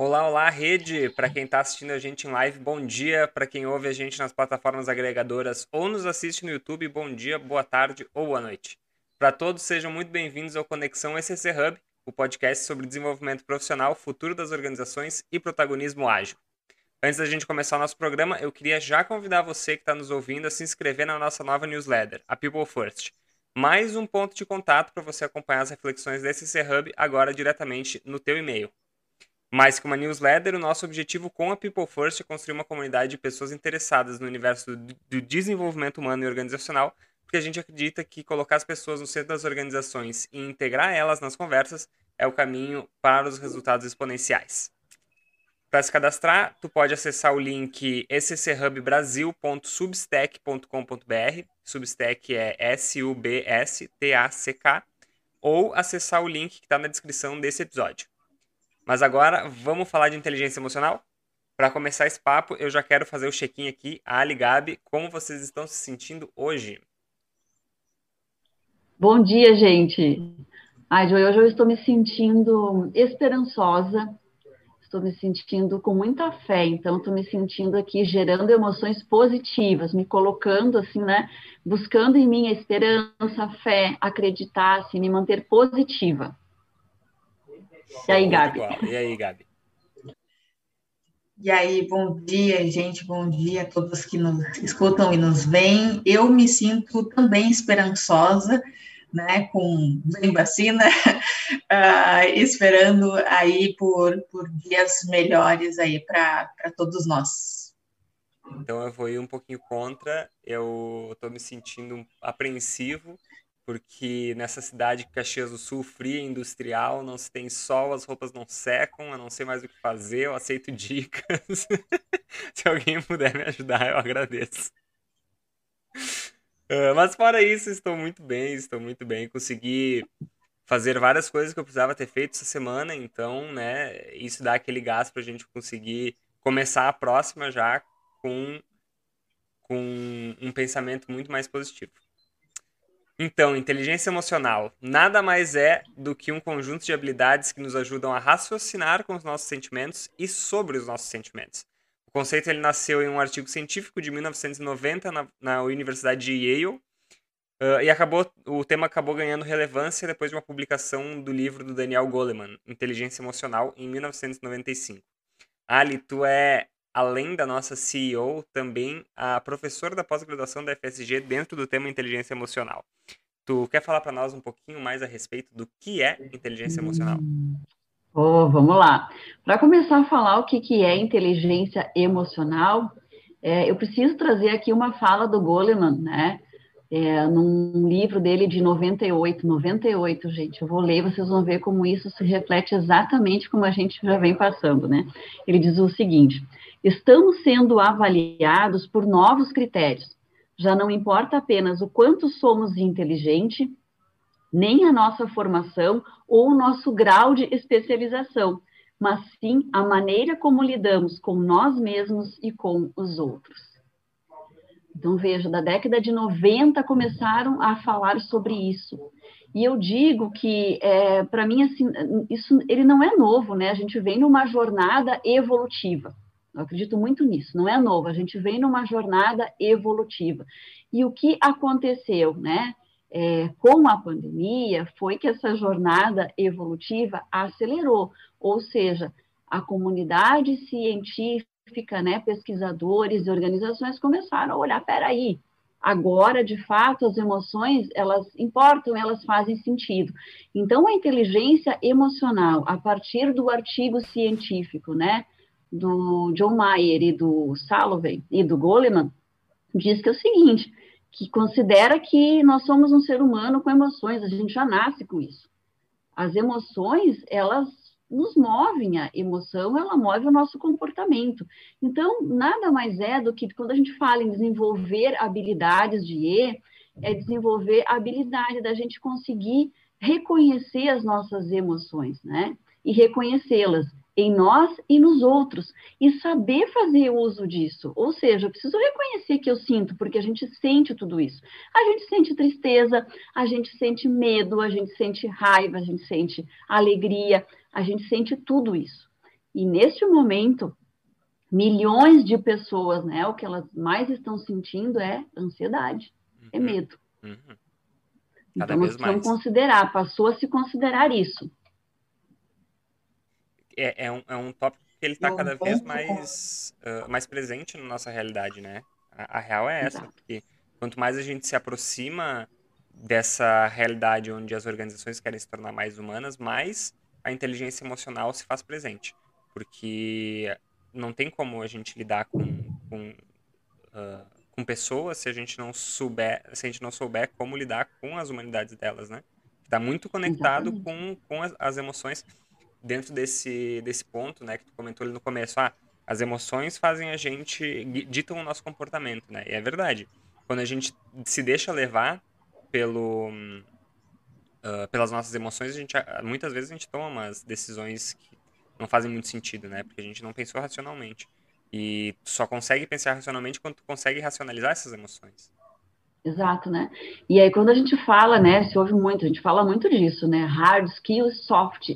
Olá, olá, rede! Para quem está assistindo a gente em live, bom dia. Para quem ouve a gente nas plataformas agregadoras ou nos assiste no YouTube, bom dia, boa tarde ou boa noite. Para todos, sejam muito bem-vindos ao Conexão ECC Hub, o podcast sobre desenvolvimento profissional, futuro das organizações e protagonismo ágil. Antes da gente começar o nosso programa, eu queria já convidar você que está nos ouvindo a se inscrever na nossa nova newsletter, a People First. Mais um ponto de contato para você acompanhar as reflexões desse ECC Hub agora diretamente no teu e-mail. Mais que uma newsletter, o nosso objetivo com a People First é construir uma comunidade de pessoas interessadas no universo do desenvolvimento humano e organizacional, porque a gente acredita que colocar as pessoas no centro das organizações e integrar elas nas conversas é o caminho para os resultados exponenciais. Para se cadastrar, tu pode acessar o link scchubbrasil.substack.com.br, Substack é S-U-B-S-T-A-C-K, ou acessar o link que está na descrição desse episódio. Mas agora vamos falar de inteligência emocional? Para começar esse papo, eu já quero fazer o check-in aqui. Ali, Gabi, como vocês estão se sentindo hoje? Bom dia, gente. Ai, Joy, hoje eu estou me sentindo esperançosa, estou me sentindo com muita fé, então estou me sentindo aqui gerando emoções positivas, me colocando assim, né, buscando em mim a esperança, a fé, acreditar, assim, me manter positiva. E aí, Gabi? E aí, Gabi? E aí, bom dia, gente, bom dia a todos que nos escutam e nos veem. Eu me sinto também esperançosa, né, com bem vacina, uh, esperando aí por, por dias melhores aí para todos nós. Então eu vou ir um pouquinho contra, eu estou me sentindo apreensivo, porque nessa cidade Caxias do Sul, fria, industrial, não se tem sol, as roupas não secam, eu não sei mais o que fazer, eu aceito dicas. se alguém puder me ajudar, eu agradeço. Uh, mas fora isso, estou muito bem, estou muito bem. Consegui fazer várias coisas que eu precisava ter feito essa semana, então, né, isso dá aquele gás para a gente conseguir começar a próxima já com, com um pensamento muito mais positivo. Então, inteligência emocional nada mais é do que um conjunto de habilidades que nos ajudam a raciocinar com os nossos sentimentos e sobre os nossos sentimentos. O conceito ele nasceu em um artigo científico de 1990 na, na Universidade de Yale uh, e acabou, o tema acabou ganhando relevância depois de uma publicação do livro do Daniel Goleman, Inteligência Emocional, em 1995. Ali, tu é além da nossa CEO, também a professora da pós-graduação da FSG dentro do tema inteligência emocional. Tu quer falar para nós um pouquinho mais a respeito do que é inteligência emocional? Oh, vamos lá. Para começar a falar o que, que é inteligência emocional, é, eu preciso trazer aqui uma fala do Goleman, né? É, num livro dele de 98, 98, gente, eu vou ler, vocês vão ver como isso se reflete exatamente como a gente já vem passando, né? Ele diz o seguinte: Estamos sendo avaliados por novos critérios. Já não importa apenas o quanto somos inteligentes, nem a nossa formação ou o nosso grau de especialização, mas sim a maneira como lidamos com nós mesmos e com os outros. Então, veja, da década de 90 começaram a falar sobre isso. E eu digo que, é, para mim, assim, isso ele não é novo, né? A gente vem numa jornada evolutiva. Eu acredito muito nisso, não é novo, a gente vem numa jornada evolutiva. E o que aconteceu, né? É, com a pandemia foi que essa jornada evolutiva acelerou, ou seja, a comunidade científica, né, pesquisadores e organizações começaram a olhar, peraí, agora, de fato, as emoções, elas importam, elas fazem sentido. Então, a inteligência emocional, a partir do artigo científico, né, do John Mayer e do Salovey e do Goleman diz que é o seguinte, que considera que nós somos um ser humano com emoções, a gente já nasce com isso. As emoções, elas nos movem, a emoção, ela move o nosso comportamento. Então, nada mais é do que quando a gente fala em desenvolver habilidades de E, é desenvolver a habilidade da gente conseguir reconhecer as nossas emoções, né? E reconhecê-las em nós e nos outros, e saber fazer uso disso. Ou seja, eu preciso reconhecer que eu sinto, porque a gente sente tudo isso. A gente sente tristeza, a gente sente medo, a gente sente raiva, a gente sente alegria, a gente sente tudo isso. E neste momento, milhões de pessoas, né, o que elas mais estão sentindo é ansiedade, é uhum. é medo. Uhum. Então, vez mais. considerar, passou a se considerar isso. É, é, um, é um tópico que ele está cada vez mais, uh, mais presente na nossa realidade, né? A, a real é essa, Exato. porque quanto mais a gente se aproxima dessa realidade onde as organizações querem se tornar mais humanas, mais a inteligência emocional se faz presente. Porque não tem como a gente lidar com, com, uh, com pessoas se a gente não souber, se a gente não souber como lidar com as humanidades delas, né? Está muito conectado com, com as, as, emoções dentro desse, desse ponto, né? Que tu comentou ali no começo. Ah, as emoções fazem a gente, ditam o nosso comportamento, né? E é verdade. Quando a gente se deixa levar pelo, uh, pelas nossas emoções, a gente, muitas vezes a gente toma umas decisões que não fazem muito sentido, né? Porque a gente não pensou racionalmente. E só consegue pensar racionalmente quando tu consegue racionalizar essas emoções. Exato, né? E aí quando a gente fala, né, se ouve muito, a gente fala muito disso, né? Hard skills, soft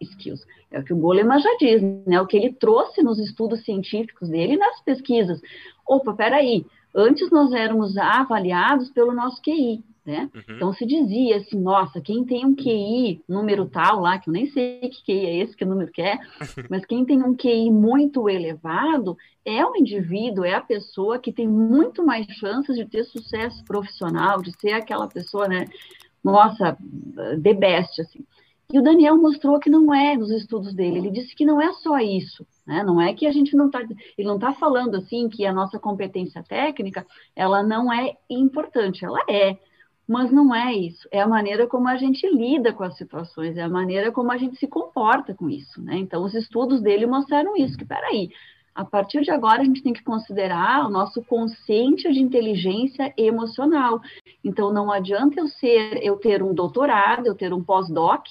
skills. É o que o Goleman já diz, né? O que ele trouxe nos estudos científicos dele e nas pesquisas. Opa, peraí, antes nós éramos avaliados pelo nosso QI, né? Uhum. Então se dizia assim, nossa, quem tem um QI número tal lá, que eu nem sei que QI é esse, que número que é, mas quem tem um QI muito elevado é o indivíduo, é a pessoa que tem muito mais chances de ter sucesso profissional, de ser aquela pessoa, né? Nossa, the best, assim. E o Daniel mostrou que não é nos estudos dele. Ele disse que não é só isso, né? Não é que a gente não está, ele não está falando assim que a nossa competência técnica ela não é importante, ela é. Mas não é isso, é a maneira como a gente lida com as situações, é a maneira como a gente se comporta com isso, né? Então, os estudos dele mostraram isso, que peraí, a partir de agora a gente tem que considerar o nosso consciente de inteligência emocional. Então, não adianta eu ser, eu ter um doutorado, eu ter um pós-doc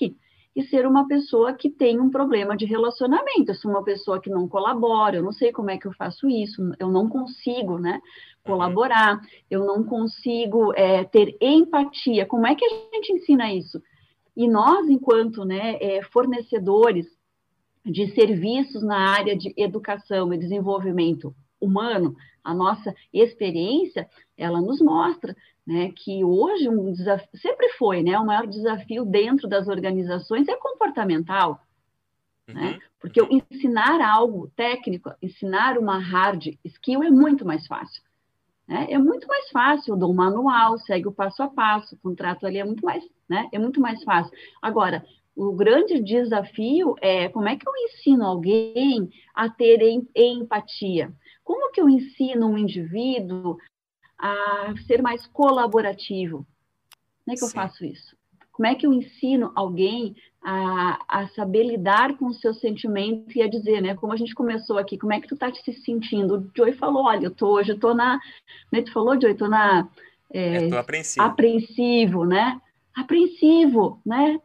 e ser uma pessoa que tem um problema de relacionamento. Eu sou uma pessoa que não colabora, eu não sei como é que eu faço isso, eu não consigo, né? colaborar, eu não consigo é, ter empatia. Como é que a gente ensina isso? E nós, enquanto né, é, fornecedores de serviços na área de educação e desenvolvimento humano, a nossa experiência, ela nos mostra né, que hoje um desafio, sempre foi, né, o maior desafio dentro das organizações é comportamental, né? uhum. né? Porque eu ensinar algo técnico, ensinar uma hard skill é muito mais fácil. Né? É muito mais fácil, eu dou um manual, segue o passo a passo, o contrato ali é muito mais, né? É muito mais fácil. Agora, o grande desafio é como é que eu ensino alguém a ter empatia? Como que eu ensino um indivíduo a ser mais colaborativo? Como é que Sim. eu faço isso? Como é que eu ensino alguém a, a saber lidar com o seu sentimento e a dizer, né? Como a gente começou aqui, como é que tu tá se sentindo? O Joey falou, olha, eu tô hoje, eu tô na, né? Tu falou, Joey, tô na é, eu tô apreensivo. apreensivo, né? Apreensivo, né?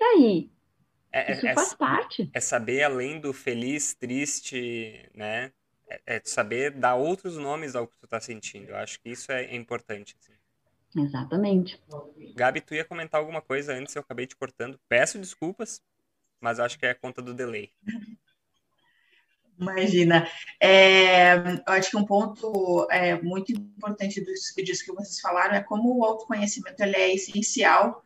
E aí? É, é Isso é, faz parte. É saber além do feliz, triste, né? É, é, saber dar outros nomes ao que tu tá sentindo. Eu acho que isso é, importante. Assim. Exatamente. Gabi, tu ia comentar alguma coisa antes, eu acabei te cortando. Peço desculpas, mas acho que é a conta do delay. Imagina. É, eu acho que um ponto é, muito importante disso, disso que vocês falaram é como o autoconhecimento ele é essencial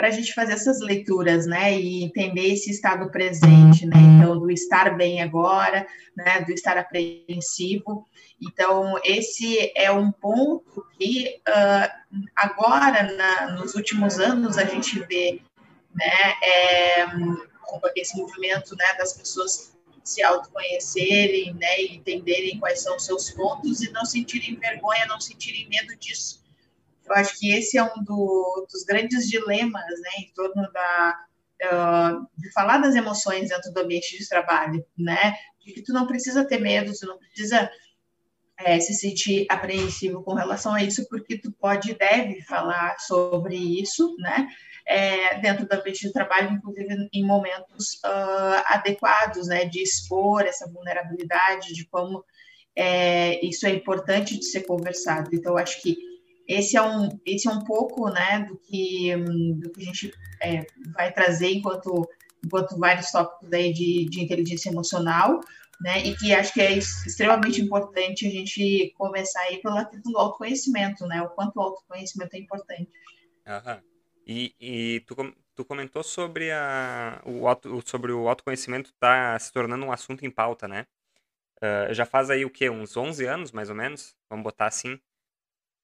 para a gente fazer essas leituras, né, e entender esse estado presente, né, então do estar bem agora, né, do estar apreensivo. Então esse é um ponto que uh, agora na, nos últimos anos a gente vê, né, é, esse movimento, né, das pessoas se autoconhecerem, né, e entenderem quais são os seus pontos e não sentirem vergonha, não sentirem medo disso eu acho que esse é um do, dos grandes dilemas, né, em torno da uh, de falar das emoções dentro do ambiente de trabalho, né, de que tu não precisa ter medo, tu não precisa é, se sentir apreensivo com relação a isso, porque tu pode e deve falar sobre isso, né, é, dentro do ambiente de trabalho, inclusive em momentos uh, adequados, né, de expor essa vulnerabilidade, de como é, isso é importante de ser conversado. Então, acho que esse é um, esse é um pouco né, do, que, do que a gente é, vai trazer enquanto enquanto vários tópicos aí de, de inteligência emocional, né? E que acho que é extremamente importante a gente começar aí pela questão do autoconhecimento, né? O quanto o autoconhecimento é importante. Aham. E, e tu, tu comentou sobre, a, o, auto, sobre o autoconhecimento tá se tornando um assunto em pauta, né? Uh, já faz aí o quê? Uns 11 anos, mais ou menos? Vamos botar assim.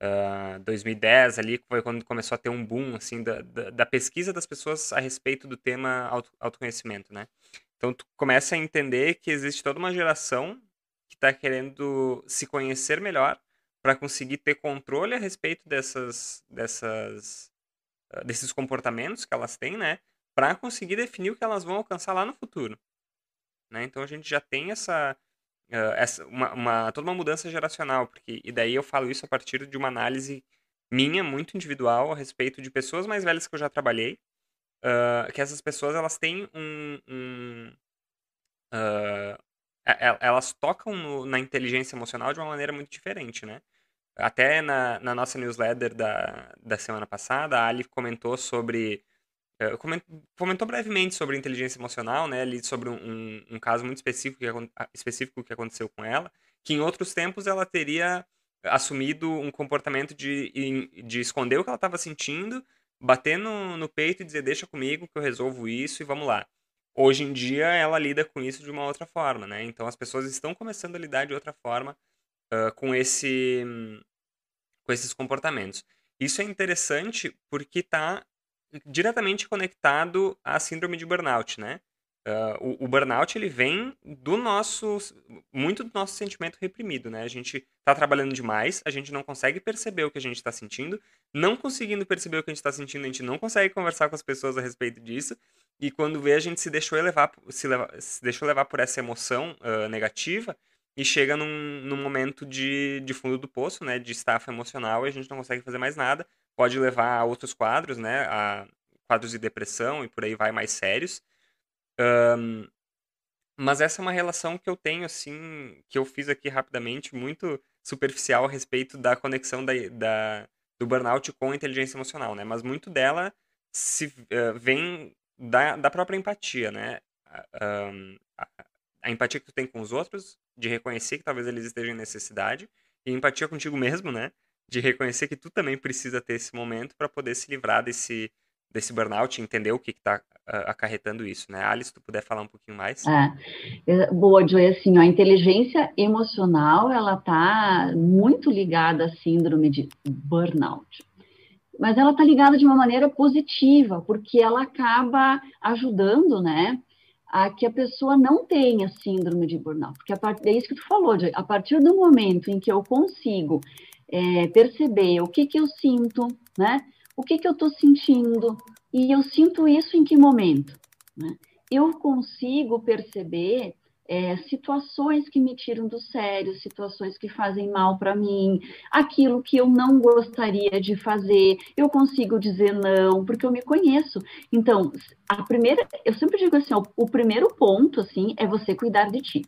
Uh, 2010 ali foi quando começou a ter um boom, assim, da, da, da pesquisa das pessoas a respeito do tema auto, autoconhecimento, né? Então tu começa a entender que existe toda uma geração que está querendo se conhecer melhor para conseguir ter controle a respeito dessas, dessas, desses comportamentos que elas têm, né? Para conseguir definir o que elas vão alcançar lá no futuro. Né? Então a gente já tem essa, uh, essa uma, uma, toda uma mudança geracional, porque e daí eu falo isso a partir de uma análise minha muito individual a respeito de pessoas mais velhas que eu já trabalhei uh, que essas pessoas elas têm um, um uh, elas tocam no, na inteligência emocional de uma maneira muito diferente, né? Até na, na nossa newsletter da, da semana passada, a Ali comentou sobre comentou brevemente sobre inteligência emocional, né? Ali sobre um, um caso muito específico que, específico que aconteceu com ela, que em outros tempos ela teria assumido um comportamento de, de esconder o que ela estava sentindo bater no, no peito e dizer, deixa comigo que eu resolvo isso e vamos lá. Hoje em dia, ela lida com isso de uma outra forma, né? Então, as pessoas estão começando a lidar de outra forma uh, com, esse, com esses comportamentos. Isso é interessante porque está diretamente conectado à síndrome de burnout, né? Uh, o, o, burnout ele vem do nosso muito do nosso sentimento reprimido, né? A gente está trabalhando demais, a gente não consegue perceber o que a gente está sentindo, não conseguindo perceber o que a gente está sentindo, a gente não consegue conversar com as pessoas a respeito disso e quando vê a gente se deixou levar se, levar, se deixou levar por essa emoção uh, negativa e chega num, num momento de, de fundo do poço, né? De estafa emocional e a gente não consegue fazer mais nada, pode levar a outros quadros, né? A quadros de depressão e por aí vai mais sérios. Um, mas essa é uma relação que eu tenho, assim, que eu fiz aqui rapidamente, muito superficial a respeito da conexão da, da do burnout com a inteligência emocional, né? Mas muito dela se uh, vem da, da própria empatia, né? Um, a, a, empatia que tu tem com os outros, de reconhecer que talvez eles estejam em necessidade, e empatia contigo mesmo, né? De reconhecer que tu também precisa ter esse momento para poder se livrar desse, desse burnout, entender o que está acarretando isso, né? Alice, tu puder falar um pouquinho mais. É, boa, Joy, assim, ó, a inteligência emocional, ela está muito ligada à síndrome de burnout. Mas ela está ligada de uma maneira positiva, porque ela acaba ajudando, né, a que a pessoa não tenha síndrome de burnout. Porque a part... é isso que tu falou, Joy, a partir do momento em que eu consigo é, perceber o que que eu sinto, né, o que que eu estou sentindo, e eu sinto isso em que momento? Né? Eu consigo perceber é, situações que me tiram do sério, situações que fazem mal para mim, aquilo que eu não gostaria de fazer, eu consigo dizer não, porque eu me conheço. Então, a primeira, eu sempre digo assim, ó, o primeiro ponto, assim, é você cuidar de ti.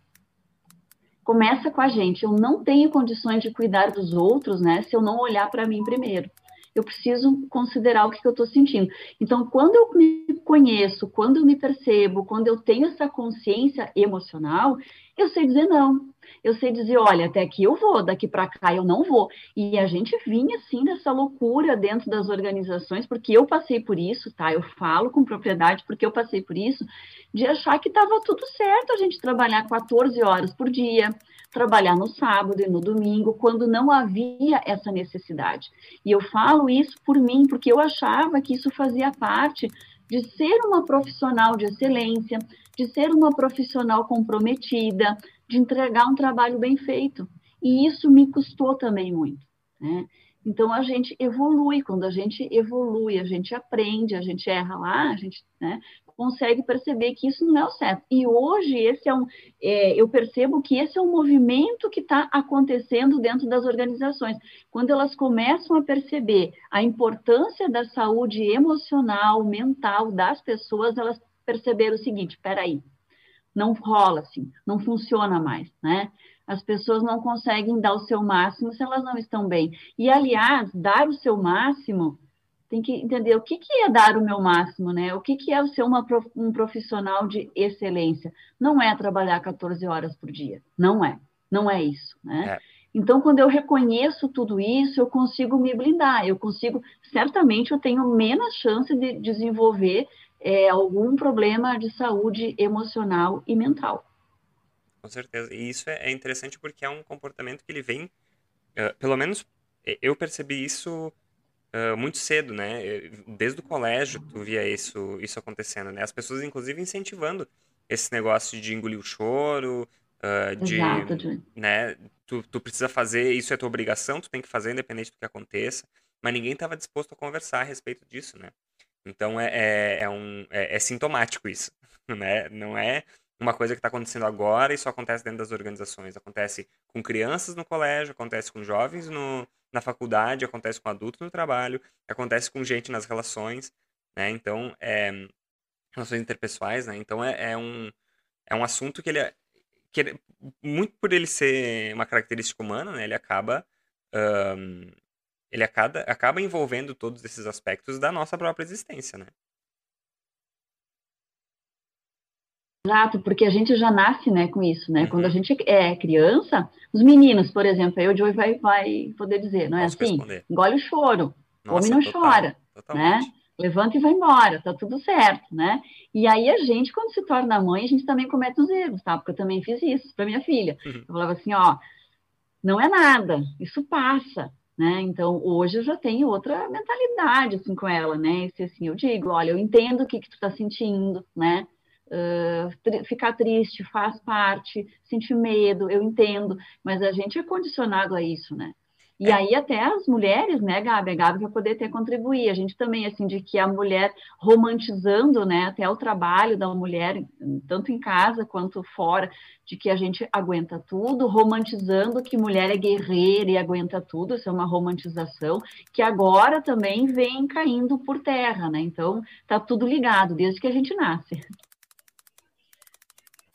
Começa com a gente. Eu não tenho condições de cuidar dos outros, né, se eu não olhar para mim primeiro eu preciso considerar o que, que eu estou sentindo. Então, quando eu me conheço, quando eu me percebo, quando eu tenho essa consciência emocional, eu sei dizer não. Eu sei dizer, olha, até aqui eu vou, daqui para cá eu não vou. E a gente vinha assim dessa loucura dentro das organizações, porque eu passei por isso, tá? Eu falo com propriedade porque eu passei por isso, de achar que estava tudo certo a gente trabalhar 14 horas por dia, trabalhar no sábado e no domingo, quando não havia essa necessidade. E eu falo isso por mim, porque eu achava que isso fazia parte de ser uma profissional de excelência, de ser uma profissional comprometida, de entregar um trabalho bem feito. E isso me custou também muito. Né? Então a gente evolui, quando a gente evolui, a gente aprende, a gente erra lá, a gente né, consegue perceber que isso não é o certo. E hoje esse é um, é, eu percebo que esse é um movimento que está acontecendo dentro das organizações. Quando elas começam a perceber a importância da saúde emocional, mental das pessoas, elas perceberam o seguinte: peraí, não rola assim, não funciona mais, né? As pessoas não conseguem dar o seu máximo se elas não estão bem. E, aliás, dar o seu máximo tem que entender o que, que é dar o meu máximo, né? O que, que é ser uma, um profissional de excelência. Não é trabalhar 14 horas por dia. Não é. Não é isso, né? É. Então, quando eu reconheço tudo isso, eu consigo me blindar. Eu consigo, certamente, eu tenho menos chance de desenvolver é, algum problema de saúde emocional e mental. Com certeza. E isso é, é interessante porque é um comportamento que ele vem, uh, pelo menos eu percebi isso uh, muito cedo, né? Desde o colégio tu via isso, isso acontecendo, né? As pessoas, inclusive, incentivando esse negócio de engolir o choro, uh, de, Exato, de... né? Tu, tu precisa fazer, isso é tua obrigação, tu tem que fazer independente do que aconteça. Mas ninguém estava disposto a conversar a respeito disso, né? Então é, é, é um, é, é sintomático isso, né? Não é uma coisa que está acontecendo agora e só acontece dentro das organizações. Acontece com crianças no colégio, acontece com jovens no, na faculdade, acontece com adultos no trabalho, acontece com gente nas relações, né? Então, é, relações interpessoais, né? Então, é, é, um, é um assunto que ele, é, que ele, muito por ele ser uma característica humana, né? Ele acaba... Um, ele acaba, acaba envolvendo todos esses aspectos da nossa própria existência, né? Exato, porque a gente já nasce, né, com isso, né? Uhum. Quando a uhum. gente é criança, os meninos, por exemplo, aí o Joey vai, vai poder dizer, não é Posso assim? Responder. Engole o choro, Nossa, homem não total, chora, totalmente. né? Levanta e vai embora, tá tudo certo, né? E aí a gente, quando se torna mãe, a gente também comete os erros, tá? Porque eu também fiz isso para minha filha. Uhum. Eu falava assim, ó, não é nada, isso passa, né? Então, hoje eu já tenho outra mentalidade, assim, com ela, né? E assim, eu digo, olha, eu entendo o que que tu tá sentindo, né? Uh, tri ficar triste faz parte, sentir medo, eu entendo, mas a gente é condicionado a isso, né? E aí até as mulheres, né, Gabi, a Gabi vai poder ter contribuir. A gente também, assim, de que a mulher romantizando, né, até o trabalho da mulher, tanto em casa quanto fora, de que a gente aguenta tudo, romantizando que mulher é guerreira e aguenta tudo, isso é uma romantização, que agora também vem caindo por terra, né? Então, tá tudo ligado, desde que a gente nasce.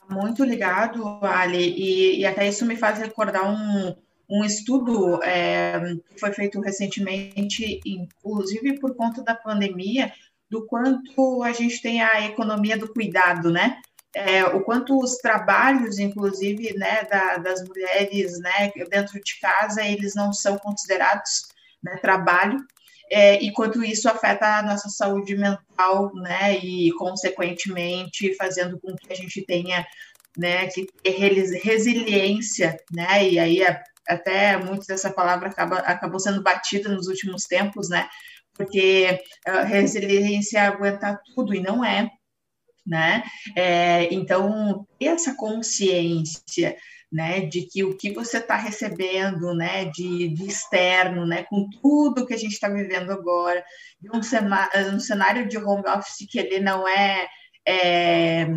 Muito ligado, Ali, e, e até isso me faz recordar um, um estudo é, que foi feito recentemente, inclusive por conta da pandemia, do quanto a gente tem a economia do cuidado, né? É, o quanto os trabalhos, inclusive, né, da, das mulheres, né, dentro de casa, eles não são considerados né, trabalho, é, e quanto isso afeta a nossa saúde mental, né, e consequentemente fazendo com que a gente tenha, né, que ter resiliência, né, e aí até muito dessa palavra acaba, acabou sendo batida nos últimos tempos, né, porque a resiliência é aguentar tudo e não é, né, é, então ter essa consciência né, de que o que você está recebendo, né, de, de, externo, né, com tudo que a gente está vivendo agora, de um, um, cenário de home office que ele não é, é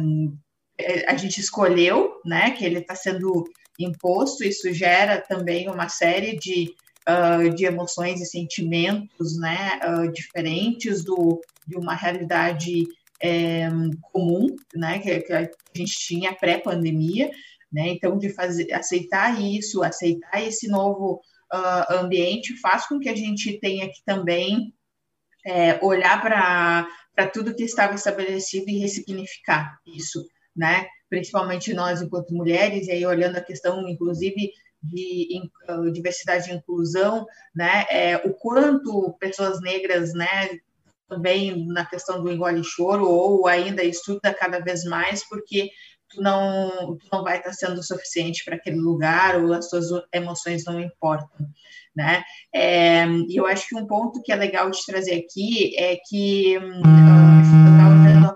a gente escolheu, né, que ele está sendo imposto, isso gera também uma série de, uh, de emoções e sentimentos, né, uh, diferentes do, de uma realidade é, comum, né, que, que a gente tinha pré-pandemia, né? Então, de fazer, aceitar isso, aceitar esse novo uh, ambiente, faz com que a gente tenha que também é, olhar para tudo que estava estabelecido e ressignificar isso, né? Principalmente nós, enquanto mulheres, e aí olhando a questão, inclusive, de uh, diversidade e inclusão, né? É, o quanto pessoas negras, né? Também na questão do engole choro, ou ainda estuda cada vez mais, porque tu não, tu não vai estar sendo suficiente para aquele lugar ou as tuas emoções não importam, né? É, e eu acho que um ponto que é legal de trazer aqui é que hum,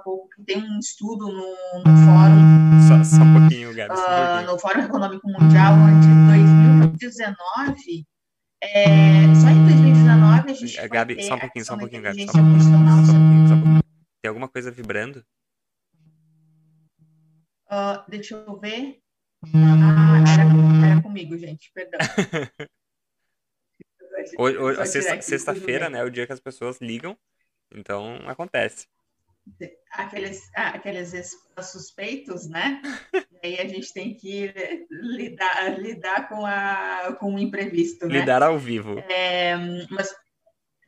pouco que tem um estudo no, no fórum só, só um pouquinho, Gabi, um pouquinho. no Fórum Econômico Mundial onde 2019 é, só em 2019 a gente Gabi, só um pouquinho, só um pouquinho, Gabi, só um pouquinho, só um pouquinho, só um pouquinho. Tem alguma coisa vibrando? Uh, deixa eu ver. Ah, era, era comigo, gente, perdão. Hoje, hoje, sexta, sexta-feira, né, é o dia que as pessoas ligam, então acontece. Aqueles, ah, aqueles suspeitos, né? e aí a gente tem que lidar, lidar com, a, com o imprevisto, né? Lidar ao vivo. É, mas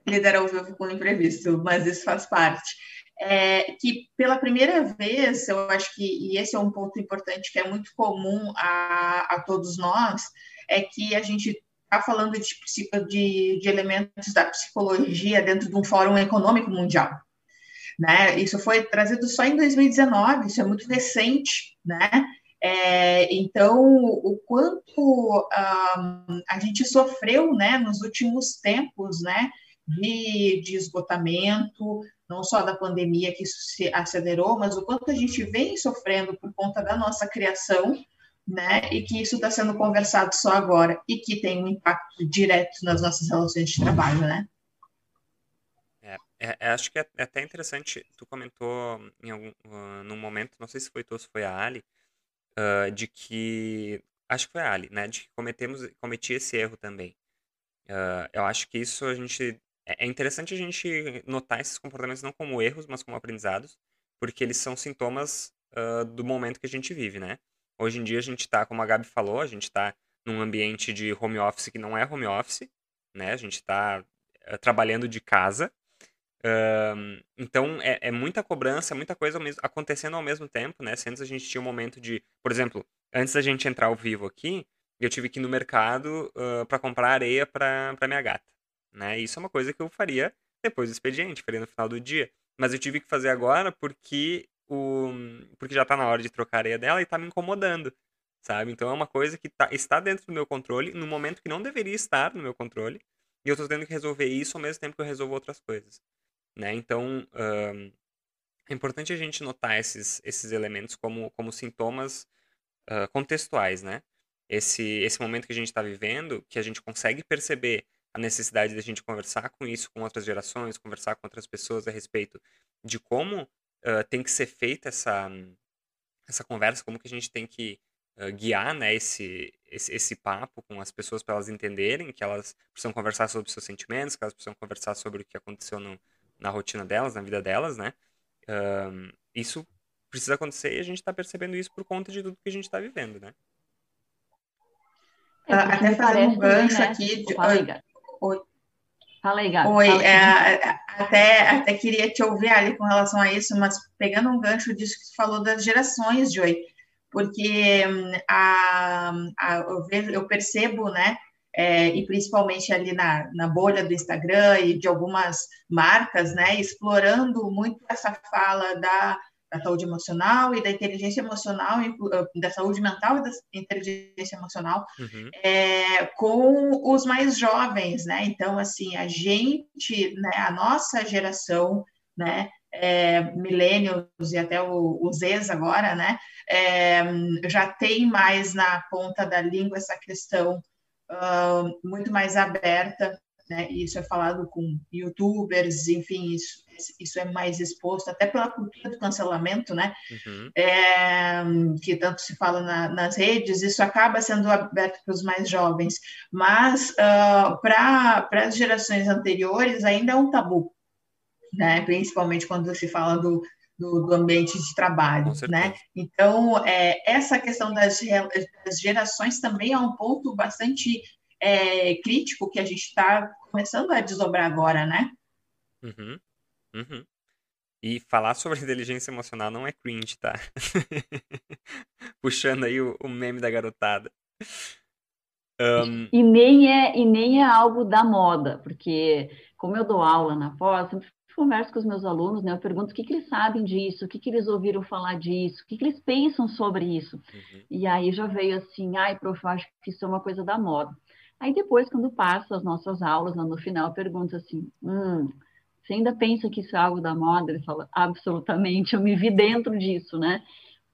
lidar ao vivo com o imprevisto, mas isso faz parte. É, que pela primeira vez, eu acho que, e esse é um ponto importante que é muito comum a, a todos nós, é que a gente está falando de, de, de elementos da psicologia dentro de um fórum econômico mundial. Né? Isso foi trazido só em 2019, isso é muito recente, né? É, então, o quanto um, a gente sofreu, né, nos últimos tempos, né, de, de esgotamento, não só da pandemia que isso se acelerou, mas o quanto a gente vem sofrendo por conta da nossa criação, né, e que isso está sendo conversado só agora e que tem um impacto direto nas nossas relações de trabalho, né? É, é, acho que é, é, até interessante. Tu comentou em algum, uh, num momento, não sei se foi tu ou se foi a Ali, uh, de que acho que foi a Ali, né, de que cometemos cometi esse erro também. Uh, eu acho que isso a gente é, é interessante a gente notar esses comportamentos não como erros, mas como aprendizados, porque eles são sintomas do momento que a gente vive, né? Hoje em dia a gente está, como a Gabi falou, a gente está num ambiente de home office que não é home office, né? A gente está eh, trabalhando de casa. Então é, é, muita cobrança, muita coisa ao mesmo, acontecendo ao mesmo tempo, né? Se antes a gente tinha um momento de, por exemplo, antes da gente entrar ao vivo aqui, eu tive que ir no mercado uh, para comprar areia para minha gata. Né? Isso é uma coisa que eu faria depois do expediente, faria no final do dia. Mas eu tive que fazer agora porque, o, porque já está na hora de trocar a areia dela e está me incomodando, sabe? Então é uma coisa que tá, está dentro do meu controle, no momento que não deveria estar no meu controle, e eu estou tendo que resolver isso ao mesmo tempo que eu resolvo outras coisas. Né? Então, é importante a gente notar esses, esses elementos como, como sintomas uh, contextuais, né? Esse, esse momento que a gente está vivendo, que a gente consegue perceber a necessidade de a gente conversar com isso com outras gerações, conversar com outras pessoas a respeito de como uh, tem que ser feita essa, essa conversa, como que a gente tem que uh, guiar né, esse, esse, esse papo com as pessoas para elas entenderem que elas precisam conversar sobre seus sentimentos, que elas precisam conversar sobre o que aconteceu no, na rotina delas, na vida delas, né? Uh, isso precisa acontecer e a gente está percebendo isso por conta de tudo que a gente está vivendo, né? É, até fazer um gancho né? aqui. De... Fala aí, Oi. Fala aí, Gabi. Oi, é, até, até queria te ouvir ali com relação a isso, mas pegando um gancho disso que você falou das gerações, Joy, porque hum, a, a, eu, vejo, eu percebo, né, é, e principalmente ali na, na bolha do Instagram e de algumas marcas, né, explorando muito essa fala da da saúde emocional e da inteligência emocional, da saúde mental e da inteligência emocional, uhum. é, com os mais jovens, né? Então, assim, a gente, né, a nossa geração, né, é, millennials e até o, os Zs agora, né, é, já tem mais na ponta da língua essa questão uh, muito mais aberta né? E isso é falado com youtubers, enfim, isso, isso é mais exposto até pela cultura do cancelamento, né? Uhum. É, que tanto se fala na, nas redes, isso acaba sendo aberto para os mais jovens, mas uh, para as gerações anteriores ainda é um tabu, né? Principalmente quando se fala do, do, do, ambiente de trabalho, né? Então, é, essa questão das, das, gerações também é um ponto bastante é, crítico que a gente está começando a desdobrar agora, né? Uhum. Uhum. E falar sobre inteligência emocional não é cringe, tá? Puxando aí o, o, meme da garotada. Um... E, nem é, e nem é algo da moda, porque como eu dou aula na pós, sempre converso com os meus alunos, né? Eu pergunto o que, que eles sabem disso, o que, que eles ouviram falar disso, o que, que eles pensam sobre isso. Uhum. E aí já veio assim, ai, prof, eu acho que isso é uma coisa da moda. Aí depois, quando passa as nossas aulas, no final, pergunta assim, hum, você ainda pensa que isso é algo da moda? Ele fala, absolutamente, eu me vi dentro disso, né?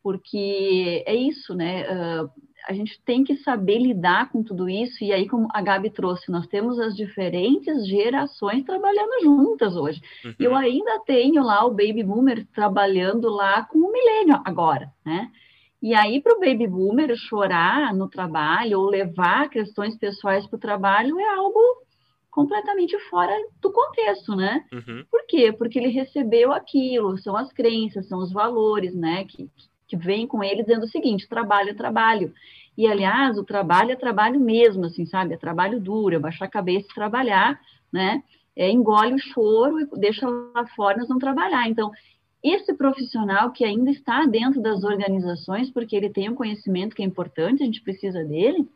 Porque é isso, né? Uh, a gente tem que saber lidar com tudo isso, e aí, como a Gabi trouxe, nós temos as diferentes gerações trabalhando juntas hoje. Uhum. Eu ainda tenho lá o Baby Boomer trabalhando lá com o Milênio agora, né? E aí, para o baby boomer chorar no trabalho ou levar questões pessoais para o trabalho é algo completamente fora do contexto, né? Uhum. Por quê? Porque ele recebeu aquilo, são as crenças, são os valores, né? Que, que vem com ele dizendo o seguinte: trabalho é trabalho. E, aliás, o trabalho é trabalho mesmo, assim, sabe? É trabalho duro, é baixar a cabeça e trabalhar, né? é, engole o choro e deixa lá fora, nós vamos trabalhar. Então, esse profissional que ainda está dentro das organizações, porque ele tem um conhecimento que é importante, a gente precisa dele,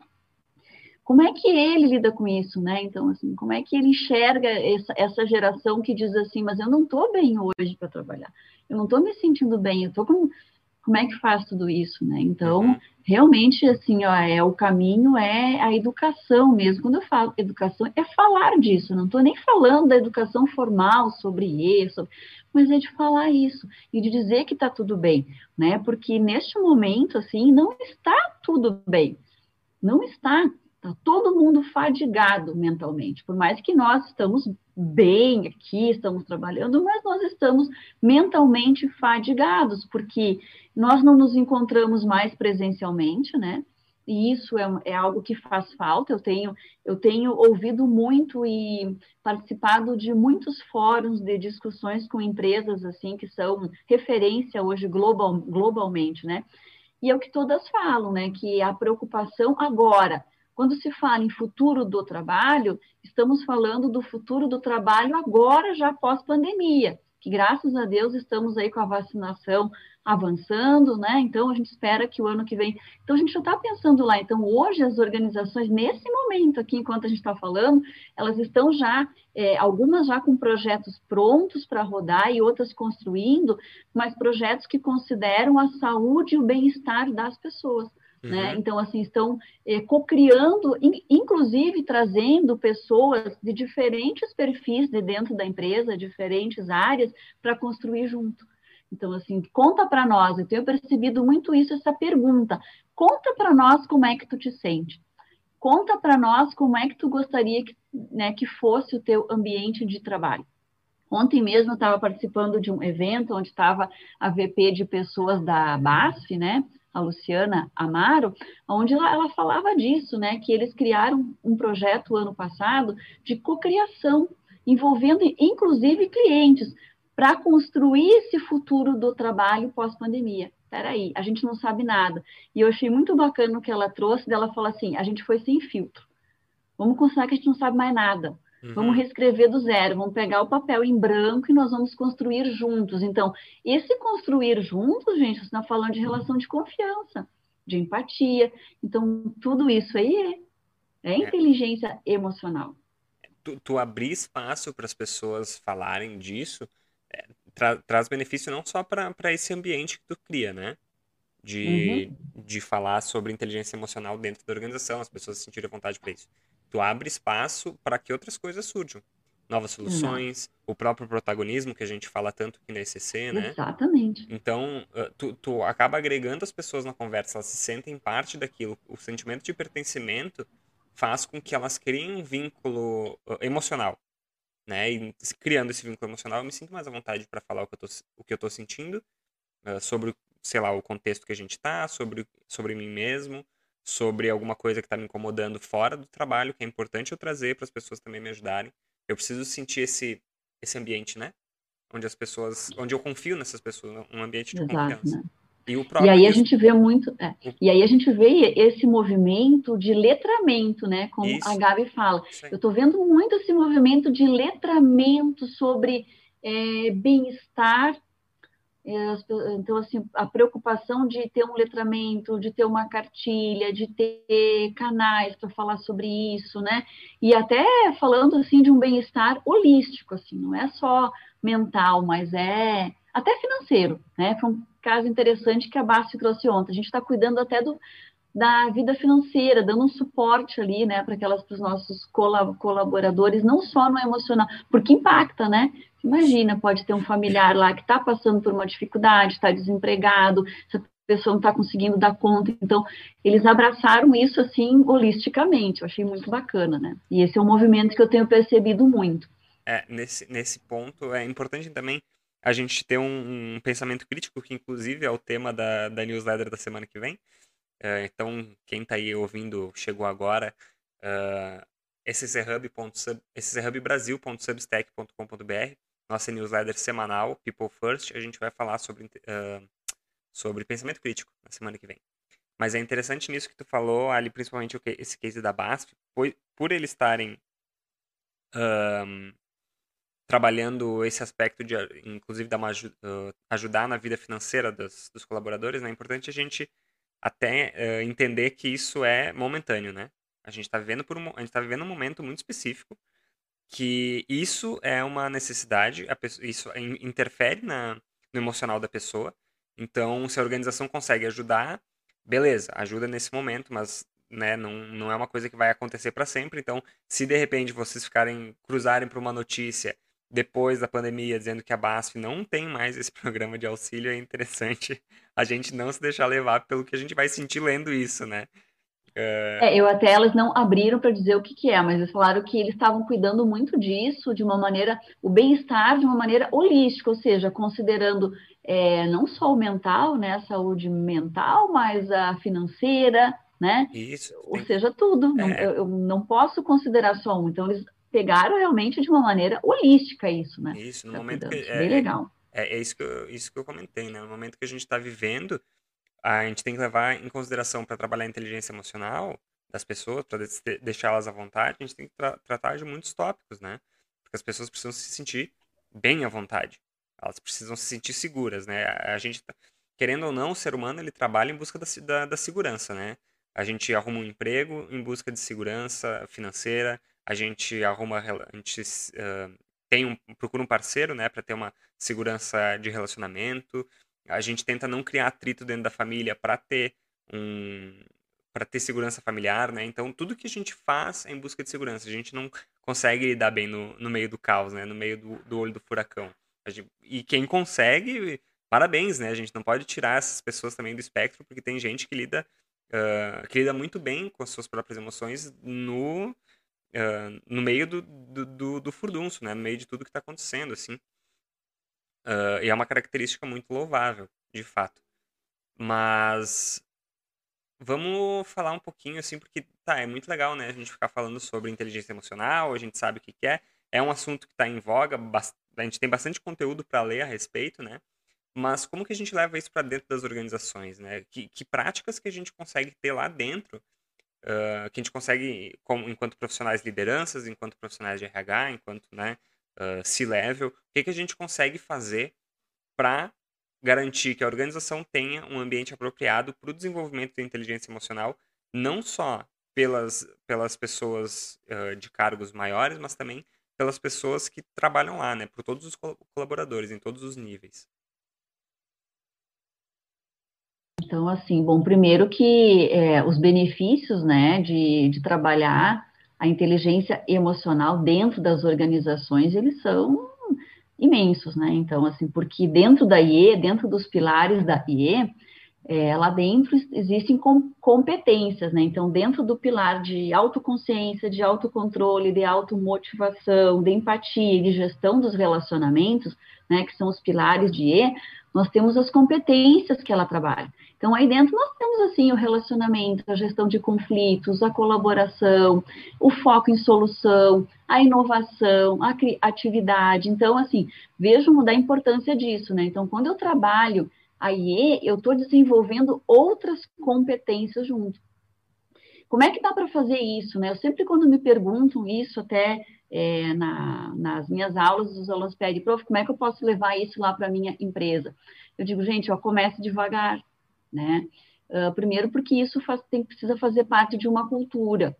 como é que ele lida com isso, né? Então, assim, como é que ele enxerga essa, essa geração que diz assim, mas eu não estou bem hoje para trabalhar, eu não estou me sentindo bem, eu estou com como é que faz tudo isso, né? Então, uhum. realmente, assim, ó, é o caminho é a educação mesmo. Quando eu falo educação, é falar disso. Não estou nem falando da educação formal sobre isso, mas é de falar isso e de dizer que está tudo bem, né? Porque neste momento, assim, não está tudo bem. Não está. Está todo mundo fadigado mentalmente, por mais que nós estamos bem aqui, estamos trabalhando, mas nós estamos mentalmente fadigados, porque nós não nos encontramos mais presencialmente, né? E isso é, é, algo que faz falta. Eu tenho, eu tenho ouvido muito e participado de muitos fóruns de discussões com empresas assim que são referência hoje global, globalmente, né? E é o que todas falam, né? Que a preocupação agora quando se fala em futuro do trabalho, estamos falando do futuro do trabalho agora, já pós-pandemia, que graças a Deus estamos aí com a vacinação avançando, né? Então a gente espera que o ano que vem. Então a gente já está pensando lá. Então hoje as organizações, nesse momento aqui, enquanto a gente está falando, elas estão já, é, algumas já com projetos prontos para rodar e outras construindo, mas projetos que consideram a saúde e o bem-estar das pessoas. Né? Uhum. Então, assim, estão é, co-criando, in, inclusive trazendo pessoas de diferentes perfis de dentro da empresa, diferentes áreas, para construir junto. Então, assim, conta para nós, eu tenho percebido muito isso, essa pergunta. Conta para nós como é que tu te sente. Conta para nós como é que tu gostaria que, né, que fosse o teu ambiente de trabalho. Ontem mesmo eu estava participando de um evento onde estava a VP de pessoas da BASF, né? A Luciana Amaro, onde ela, ela falava disso, né, que eles criaram um projeto ano passado de cocriação, envolvendo inclusive clientes, para construir esse futuro do trabalho pós-pandemia. Peraí, a gente não sabe nada. E eu achei muito bacana o que ela trouxe, dela falar assim, a gente foi sem filtro. Vamos considerar que a gente não sabe mais nada. Uhum. Vamos reescrever do zero, vamos pegar o papel em branco e nós vamos construir juntos. Então, esse construir juntos, gente, você está falando de relação de confiança, de empatia. Então, tudo isso aí é, é inteligência emocional. Tu, tu abrir espaço para as pessoas falarem disso é, tra, traz benefício não só para esse ambiente que tu cria, né? De, uhum. de falar sobre inteligência emocional dentro da organização, as pessoas se sentirem vontade para isso tu abre espaço para que outras coisas surjam. Novas soluções, uhum. o próprio protagonismo que a gente fala tanto aqui na ECC, né? Exatamente. Então, tu, tu acaba agregando as pessoas na conversa, elas se sentem parte daquilo. O sentimento de pertencimento faz com que elas criem um vínculo emocional, né? E criando esse vínculo emocional, eu me sinto mais à vontade para falar o que eu tô, o que eu tô sentindo, uh, sobre, sei lá, o contexto que a gente tá, sobre, sobre mim mesmo, sobre alguma coisa que está me incomodando fora do trabalho, que é importante eu trazer para as pessoas também me ajudarem. Eu preciso sentir esse, esse ambiente, né? Onde as pessoas, onde eu confio nessas pessoas, um ambiente de Exato, confiança. Né? E, e, aí a gente vê muito, é, e aí a gente vê esse movimento de letramento, né? Como Isso. a Gabi fala. Eu estou vendo muito esse movimento de letramento sobre é, bem-estar então, assim, a preocupação de ter um letramento, de ter uma cartilha, de ter canais para falar sobre isso, né? E até falando, assim, de um bem-estar holístico, assim, não é só mental, mas é até financeiro, né? Foi um caso interessante que a Basti trouxe ontem. A gente está cuidando até do, da vida financeira, dando um suporte ali, né, para aquelas para os nossos colaboradores, não só no emocional, porque impacta, né? Imagina, pode ter um familiar lá que está passando por uma dificuldade, está desempregado, essa pessoa não está conseguindo dar conta. Então, eles abraçaram isso assim holisticamente. Eu achei muito bacana, né? E esse é um movimento que eu tenho percebido muito. É, nesse, nesse ponto é importante também a gente ter um, um pensamento crítico, que inclusive é o tema da, da newsletter da semana que vem. Uh, então, quem está aí ouvindo, chegou agora, uh, scherhub.brasil.substack.com.br nossa newsletter semanal, People First, a gente vai falar sobre, uh, sobre pensamento crítico na semana que vem. Mas é interessante nisso que tu falou, ali, principalmente esse case da BASF, por, eles estarem um, trabalhando esse aspecto de, inclusive, dar uma, uh, ajudar na vida financeira dos, dos colaboradores, né? é importante a gente até uh, entender que isso é momentâneo, né? A gente está vivendo por um, a gente tá vivendo um momento muito específico que isso é uma necessidade, pessoa, isso interfere na, no emocional da pessoa. Então, se a organização consegue ajudar, beleza, ajuda nesse momento, mas né, não, não é uma coisa que vai acontecer para sempre. Então, se de repente vocês ficarem cruzarem para uma notícia depois da pandemia dizendo que a BASF não tem mais esse programa de auxílio, é interessante a gente não se deixar levar pelo que a gente vai sentir lendo isso, né? É... é eu até elas não abriram para dizer o que, que é, mas eles falaram que eles estavam cuidando muito disso de uma maneira, o bem-estar de uma maneira holística, ou seja, considerando é, não só o mental, né, a saúde mental, mas a financeira, né? Isso. Ou seja, tudo. É. Eu, eu, não posso considerar só um. Então, eles pegaram realmente de uma maneira holística isso, né? Isso, no momento que... É, Bem legal. É, é, isso, que eu, isso que eu comentei, né? No momento que a gente está vivendo, a gente tem que levar em consideração para trabalhar a inteligência emocional das pessoas, para deixá-las à vontade, a gente tem que tra tratar de muitos tópicos, né? Porque as pessoas precisam se sentir bem à vontade. Elas precisam se sentir seguras, né? A gente, tá, querendo ou não, o ser humano ele trabalha em busca da, da, da segurança, né? A gente arruma um emprego em busca de segurança financeira, a gente arruma, a gente uh, tem um, procura um parceiro, né, para ter uma segurança de relacionamento. A gente tenta não criar atrito dentro da família para ter um para ter segurança familiar, né? Então tudo que a gente faz é em busca de segurança. A gente não consegue lidar bem no, no meio do caos, né? No meio do, do olho do furacão. Gente, e quem consegue, parabéns, né? A gente não pode tirar essas pessoas também do espectro, porque tem gente que lida uh, que lida muito bem com as suas próprias emoções no uh, no meio do, do, do, do, furdunço, né? No meio de tudo que está acontecendo, assim. Uh, e é uma característica muito louvável, de fato. Mas vamos falar um pouquinho, assim, porque tá, é muito legal, né? A gente ficar falando sobre inteligência emocional, a gente sabe o que, que é. É um assunto que está em voga, a gente tem bastante conteúdo para ler a respeito, né? Mas como que a gente leva isso para dentro das organizações, né? Que, que práticas que a gente consegue ter lá dentro uh, que a gente consegue, como, enquanto profissionais lideranças, enquanto profissionais de RH, enquanto né, uh, C-level, o que, que a gente consegue fazer para garantir que a organização tenha um ambiente apropriado para o desenvolvimento da inteligência emocional, não só pelas, pelas pessoas uh, de cargos maiores, mas também pelas pessoas que trabalham lá, né, por todos os colaboradores, em todos os níveis. Então, assim, bom, primeiro que é, os benefícios, né, de, de trabalhar a inteligência emocional dentro das organizações, eles são imensos, né? Então, assim, porque dentro da IE, dentro dos pilares da IE, é, lá dentro existem com, competências, né? Então, dentro do pilar de autoconsciência, de autocontrole, de automotivação, de empatia e de gestão dos relacionamentos, né, que são os pilares de IE, nós temos as competências que ela trabalha. Então, aí dentro nós temos, assim, o relacionamento, a gestão de conflitos, a colaboração, o foco em solução, a inovação, a criatividade. Então, assim, vejam da importância disso, né? Então, quando eu trabalho a IE, eu estou desenvolvendo outras competências junto. Como é que dá para fazer isso, né? Eu sempre, quando me perguntam isso, até é, na, nas minhas aulas, os alunos pedem, prof, como é que eu posso levar isso lá para a minha empresa? Eu digo, gente, ó, comece devagar, né? Uh, primeiro porque isso faz, tem, precisa fazer parte de uma cultura,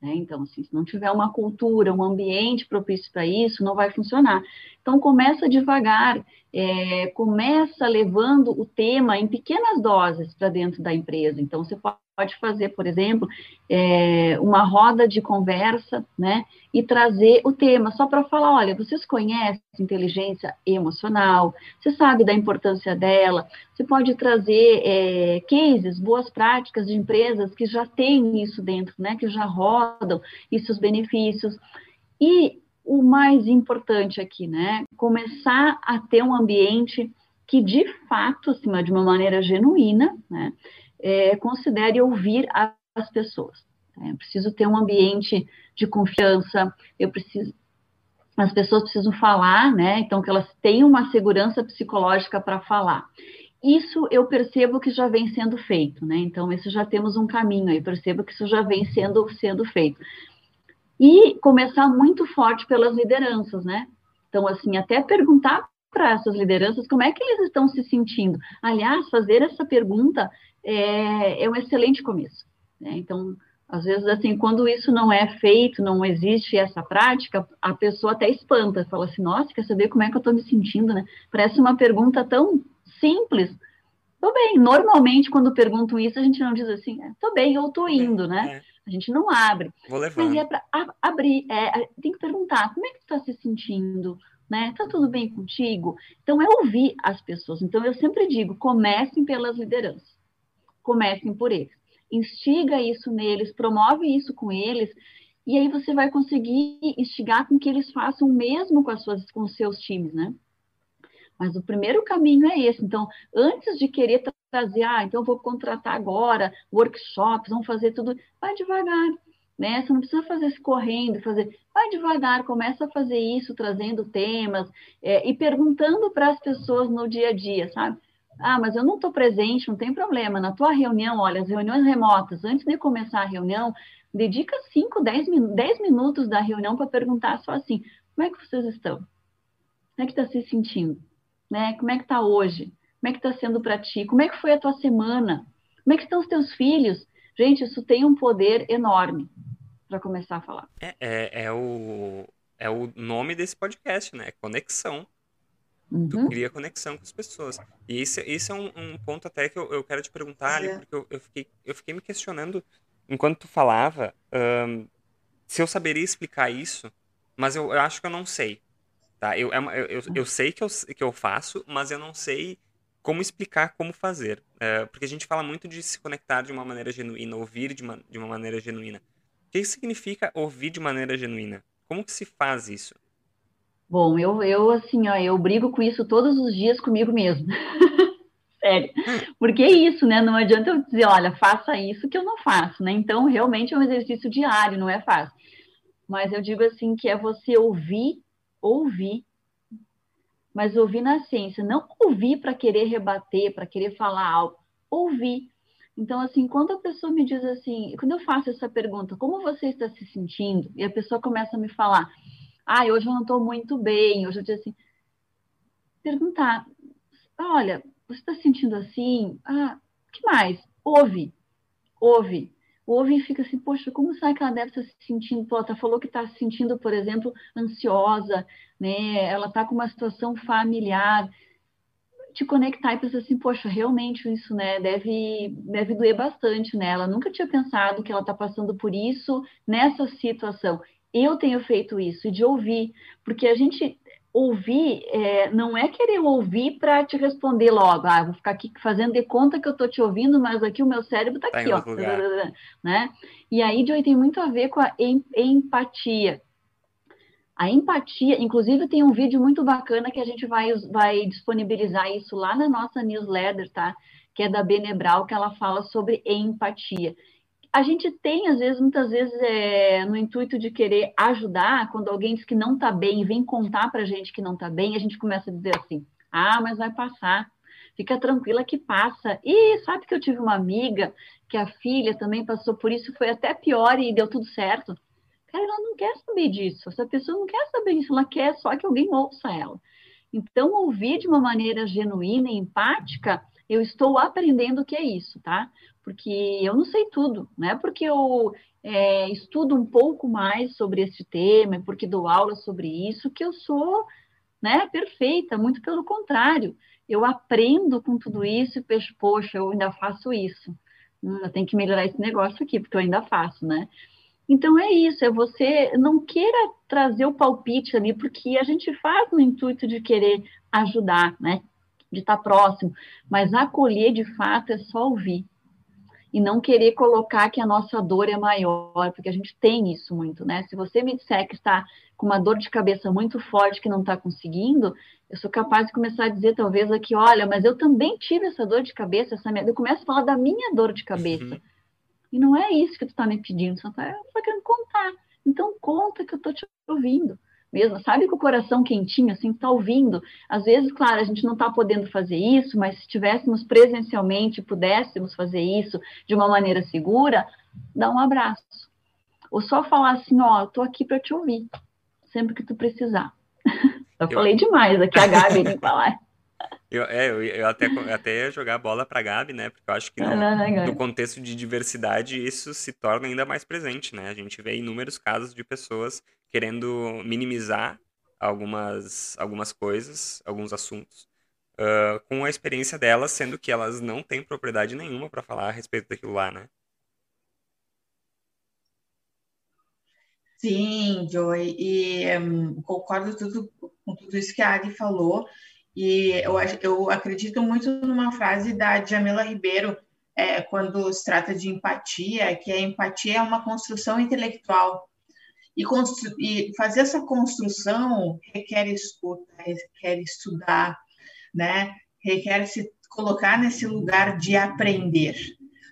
né? Então, assim, se não tiver uma cultura, um ambiente propício para isso, não vai funcionar. Então, começa devagar, é, começa levando o tema em pequenas doses para dentro da empresa. Então, você pode fazer, por exemplo, é, uma roda de conversa, né, e trazer o tema. Só para falar, olha, vocês conhecem inteligência emocional, você sabe da importância dela, você pode trazer é, cases, boas práticas de empresas que já têm isso dentro, né, que já rodam e seus benefícios, e o mais importante aqui, né, começar a ter um ambiente que de fato, acima de uma maneira genuína, né, é, considere ouvir as pessoas. Né? Eu preciso ter um ambiente de confiança, eu preciso, as pessoas precisam falar, né? Então, que elas tenham uma segurança psicológica para falar. Isso eu percebo que já vem sendo feito, né? Então, isso já temos um caminho aí, percebo que isso já vem sendo, sendo feito. E começar muito forte pelas lideranças, né? Então, assim, até perguntar para essas lideranças como é que eles estão se sentindo. Aliás, fazer essa pergunta é, é um excelente começo. Né? Então, às vezes, assim, quando isso não é feito, não existe essa prática, a pessoa até espanta, fala assim, nossa, quer saber como é que eu estou me sentindo, né? Parece uma pergunta tão simples. Tô bem. Normalmente, quando perguntam isso, a gente não diz assim, é, tô bem, ou tô indo, né? A gente não abre. Vou levar. Mas é para abrir, é, tem que perguntar, como é que tu está se sentindo? Né? Tá tudo bem contigo? Então, é ouvir as pessoas. Então, eu sempre digo, comecem pelas lideranças. Comecem por eles. Instiga isso neles, promove isso com eles, e aí você vai conseguir instigar com que eles façam o mesmo com, as suas, com os seus times, né? Mas o primeiro caminho é esse. Então, antes de querer trazer, ah, então vou contratar agora workshops, vamos fazer tudo, vai devagar, né? Você não precisa fazer isso correndo, fazer, vai devagar, começa a fazer isso, trazendo temas é, e perguntando para as pessoas no dia a dia, sabe? Ah, mas eu não estou presente, não tem problema. Na tua reunião, olha, as reuniões remotas, antes de começar a reunião, dedica 5, 10, 10 minutos da reunião para perguntar só assim: como é que vocês estão? Como é que está se sentindo? Né? Como é que está hoje? Como é que está sendo para ti? Como é que foi a tua semana? Como é que estão os teus filhos? Gente, isso tem um poder enorme para começar a falar. É, é, é, o, é o nome desse podcast, né? Conexão. Uhum. Tu cria conexão com as pessoas. E esse, esse é um, um ponto até que eu, eu quero te perguntar, Ali, porque eu, eu, fiquei, eu fiquei me questionando enquanto tu falava um, se eu saberia explicar isso, mas eu, eu acho que eu não sei. Tá? Eu, é eu, eu, eu sei que eu, que eu faço, mas eu não sei como explicar como fazer. É, porque a gente fala muito de se conectar de uma maneira genuína, ouvir de uma, de uma maneira genuína. O que significa ouvir de maneira genuína? Como que se faz isso? Bom, eu, eu assim, ó, eu brigo com isso todos os dias comigo mesmo. Sério. Porque é isso, né? Não adianta eu dizer, olha, faça isso que eu não faço, né? Então, realmente é um exercício diário, não é fácil. Mas eu digo assim que é você ouvir, ouvir, mas ouvir na ciência, não ouvir para querer rebater, para querer falar algo, ouvir. Então, assim, quando a pessoa me diz assim, quando eu faço essa pergunta, como você está se sentindo? E a pessoa começa a me falar, ah, hoje eu não estou muito bem, hoje eu digo assim, perguntar, olha, você está se sentindo assim? Ah, que mais? Ouve, ouve. Ouve e fica assim, poxa, como será que ela deve estar se sentindo? Pô, ela falou que está se sentindo, por exemplo, ansiosa, né? Ela está com uma situação familiar. Te conectar e pensar assim, poxa, realmente isso, né, deve, deve doer bastante, né? Ela nunca tinha pensado que ela está passando por isso nessa situação eu tenho feito isso, de ouvir, porque a gente ouvir é, não é querer ouvir para te responder logo, ah, vou ficar aqui fazendo de conta que eu estou te ouvindo, mas aqui o meu cérebro está tá aqui, ó, né? E aí, Joey, tem muito a ver com a em, empatia. A empatia, inclusive tem um vídeo muito bacana que a gente vai, vai disponibilizar isso lá na nossa newsletter, tá? Que é da Benebral, que ela fala sobre empatia a gente tem, às vezes, muitas vezes, é, no intuito de querer ajudar, quando alguém diz que não está bem vem contar para a gente que não está bem, a gente começa a dizer assim: ah, mas vai passar, fica tranquila que passa. E sabe que eu tive uma amiga que a filha também passou por isso, foi até pior e deu tudo certo. Cara, ela não quer saber disso, essa pessoa não quer saber disso, ela quer só que alguém ouça ela. Então, ouvir de uma maneira genuína e empática, eu estou aprendendo o que é isso, tá? Porque eu não sei tudo, não é porque eu é, estudo um pouco mais sobre esse tema, porque dou aula sobre isso, que eu sou né, perfeita, muito pelo contrário. Eu aprendo com tudo isso e penso, poxa, eu ainda faço isso. Hum, eu tenho que melhorar esse negócio aqui, porque eu ainda faço, né? Então é isso, é você não queira trazer o palpite ali, porque a gente faz no intuito de querer ajudar, né? De estar próximo, mas acolher de fato é só ouvir e não querer colocar que a nossa dor é maior, porque a gente tem isso muito, né? Se você me disser que está com uma dor de cabeça muito forte que não está conseguindo, eu sou capaz de começar a dizer talvez aqui, olha, mas eu também tive essa dor de cabeça, essa minha... eu começo a falar da minha dor de cabeça. Uhum. E não é isso que tu está me pedindo, você está tá querendo contar. Então conta que eu estou te ouvindo mesmo, sabe com o coração quentinho, assim, tá ouvindo. Às vezes, claro, a gente não está podendo fazer isso, mas se estivéssemos presencialmente, pudéssemos fazer isso de uma maneira segura, dá um abraço. Ou só falar assim, ó, eu tô aqui para te ouvir, sempre que tu precisar. Eu, falei demais aqui, a Gabi tem que falar. Eu, é, eu, eu até, eu até ia jogar a bola para a Gabi, né? Porque eu acho que no, no, contexto de diversidade isso se torna ainda mais presente, né? A gente vê inúmeros casos de pessoas querendo minimizar algumas, algumas coisas, alguns assuntos, uh, com a experiência delas, sendo que elas não têm propriedade nenhuma para falar a respeito daquilo lá, né? Sim, Joy, e um, concordo tudo, com tudo isso que a Ari falou. E eu, eu acredito muito numa frase da Jamila Ribeiro, é, quando se trata de empatia, que a empatia é uma construção intelectual. E, constru e fazer essa construção requer escuta, requer estudar, né? requer se colocar nesse lugar de aprender.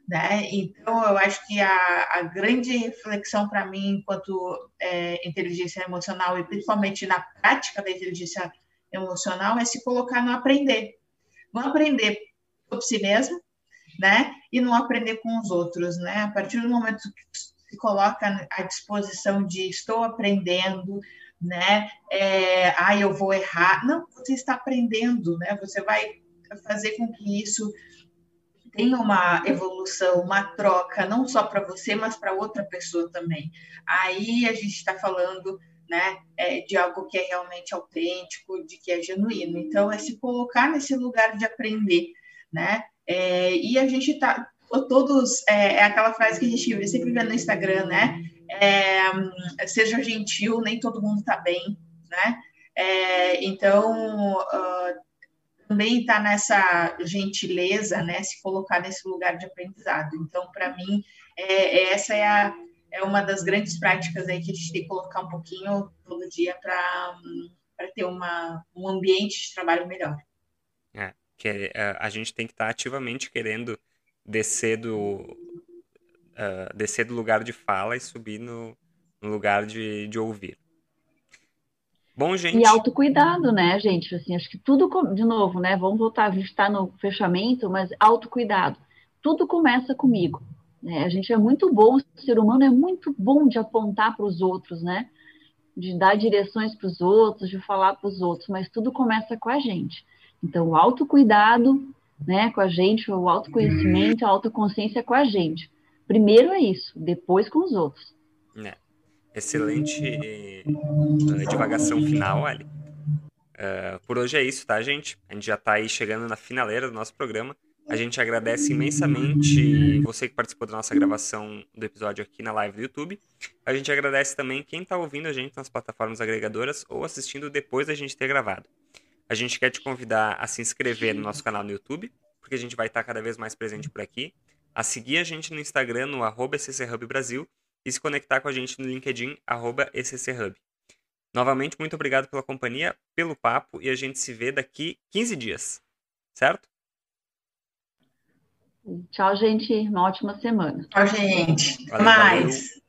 Né? Então, eu acho que a, a grande reflexão para mim, enquanto é, inteligência emocional, e principalmente na prática da inteligência emocional é se colocar no aprender. No aprender por si mesmo, né? E não aprender com os outros, né? A partir do momento que se coloca à disposição de estou aprendendo, né? É, ah, eu vou errar. Não, você está aprendendo, né? Você vai fazer com que isso tenha uma evolução, uma troca, não só para você, mas para outra pessoa também. Aí a gente está falando né, é, de algo que é realmente autêntico, de que é genuíno. Então, é se colocar nesse lugar de aprender, né? É, e a gente tá todos é, é, aquela frase que a gente sempre vê no Instagram, né? É, seja gentil, nem todo mundo está bem, né? É, então uh, também está nessa gentileza, né? Se colocar nesse lugar de aprendizado. Então, para mim, é, essa é a é uma das grandes práticas aí que a gente tem que colocar um pouquinho todo dia para ter uma, um ambiente de trabalho melhor. É, que é, a gente tem que estar tá ativamente querendo descer do, uh, descer do lugar de fala e subir no, no lugar de, de ouvir. Bom, gente. E autocuidado, né, gente? Assim, acho que tudo, de novo, né? Vamos voltar, a gente está no fechamento, mas autocuidado. Tudo começa comigo. Né? A gente é muito bom, o ser humano é muito bom de apontar para os outros, né? De dar direções para os outros, de falar para os outros, mas tudo começa com a gente. Então, o autocuidado, né, com a gente, o autoconhecimento, a autoconsciência com a gente. Primeiro é isso, depois com os outros. É. Excelente uh, divagação final, Ali. Uh, por hoje é isso, tá, gente? A gente já está aí chegando na finaleira do nosso programa. A gente agradece imensamente você que participou da nossa gravação do episódio aqui na live do YouTube. A gente agradece também quem está ouvindo a gente nas plataformas agregadoras ou assistindo depois da gente ter gravado. A gente quer te convidar a se inscrever no nosso canal no YouTube, porque a gente vai estar cada vez mais presente por aqui, a seguir a gente no Instagram, no arroba Brasil, e se conectar com a gente no LinkedIn, arroba ECCHub. Novamente, muito obrigado pela companhia, pelo papo, e a gente se vê daqui 15 dias, certo? Tchau, gente. Uma ótima semana. Tchau, gente. Até mais. Valeu.